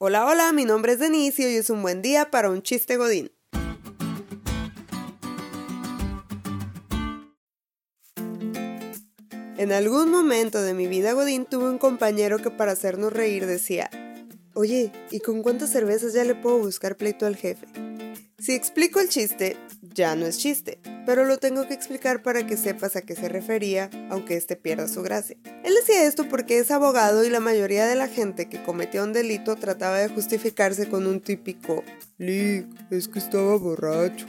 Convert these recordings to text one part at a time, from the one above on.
Hola, hola, mi nombre es Denise y hoy es un buen día para un chiste godín. En algún momento de mi vida godín tuve un compañero que para hacernos reír decía, Oye, ¿y con cuántas cervezas ya le puedo buscar pleito al jefe? Si explico el chiste, ya no es chiste, pero lo tengo que explicar para que sepas a qué se refería, aunque éste pierda su gracia. Él decía esto porque es abogado y la mayoría de la gente que cometía un delito trataba de justificarse con un típico Lick, es que estaba borracho.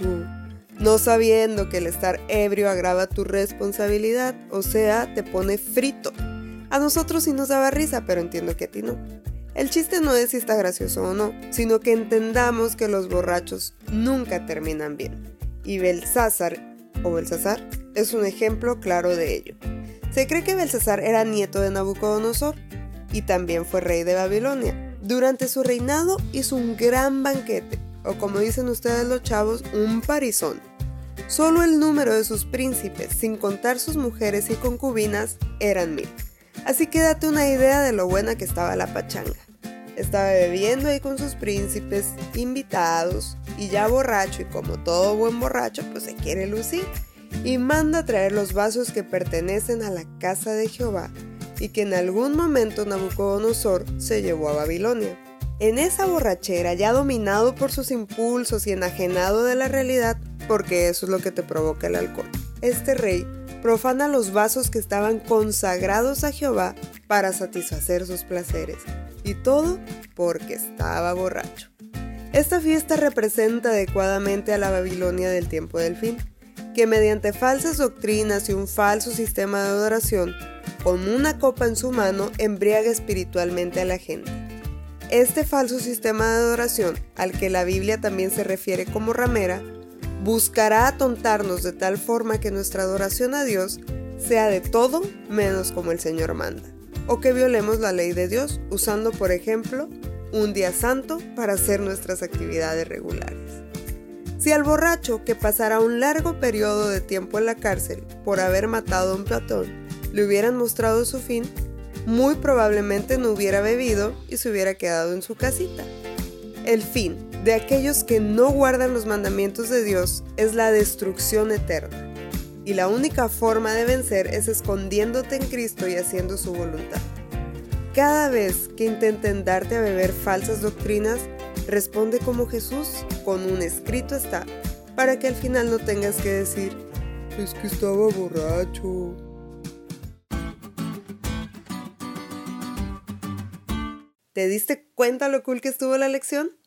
No sabiendo que el estar ebrio agrava tu responsabilidad, o sea, te pone frito. A nosotros sí nos daba risa, pero entiendo que a ti no. El chiste no es si está gracioso o no, sino que entendamos que los borrachos nunca terminan bien. Y Belsázar, o Belsasar, es un ejemplo claro de ello. Se cree que Belsasar era nieto de Nabucodonosor y también fue rey de Babilonia. Durante su reinado hizo un gran banquete, o como dicen ustedes los chavos, un parizón. Solo el número de sus príncipes, sin contar sus mujeres y concubinas, eran mil. Así que date una idea de lo buena que estaba la pachanga. Estaba bebiendo ahí con sus príncipes, invitados, y ya borracho, y como todo buen borracho, pues se quiere lucir. Y manda a traer los vasos que pertenecen a la casa de Jehová, y que en algún momento Nabucodonosor se llevó a Babilonia. En esa borrachera, ya dominado por sus impulsos y enajenado de la realidad, porque eso es lo que te provoca el alcohol, este rey profana los vasos que estaban consagrados a Jehová para satisfacer sus placeres y todo porque estaba borracho. Esta fiesta representa adecuadamente a la Babilonia del tiempo del fin, que mediante falsas doctrinas y un falso sistema de adoración, con una copa en su mano, embriaga espiritualmente a la gente. Este falso sistema de adoración, al que la Biblia también se refiere como ramera, buscará atontarnos de tal forma que nuestra adoración a Dios sea de todo menos como el Señor manda o que violemos la ley de Dios usando, por ejemplo, un día santo para hacer nuestras actividades regulares. Si al borracho que pasará un largo periodo de tiempo en la cárcel por haber matado a un platón le hubieran mostrado su fin, muy probablemente no hubiera bebido y se hubiera quedado en su casita. El fin de aquellos que no guardan los mandamientos de Dios es la destrucción eterna y la única forma de vencer es escondiéndote en Cristo y haciendo su voluntad. Cada vez que intenten darte a beber falsas doctrinas, responde como Jesús con un escrito está, para que al final no tengas que decir, es que estaba borracho. ¿Te diste cuenta lo cool que estuvo la lección?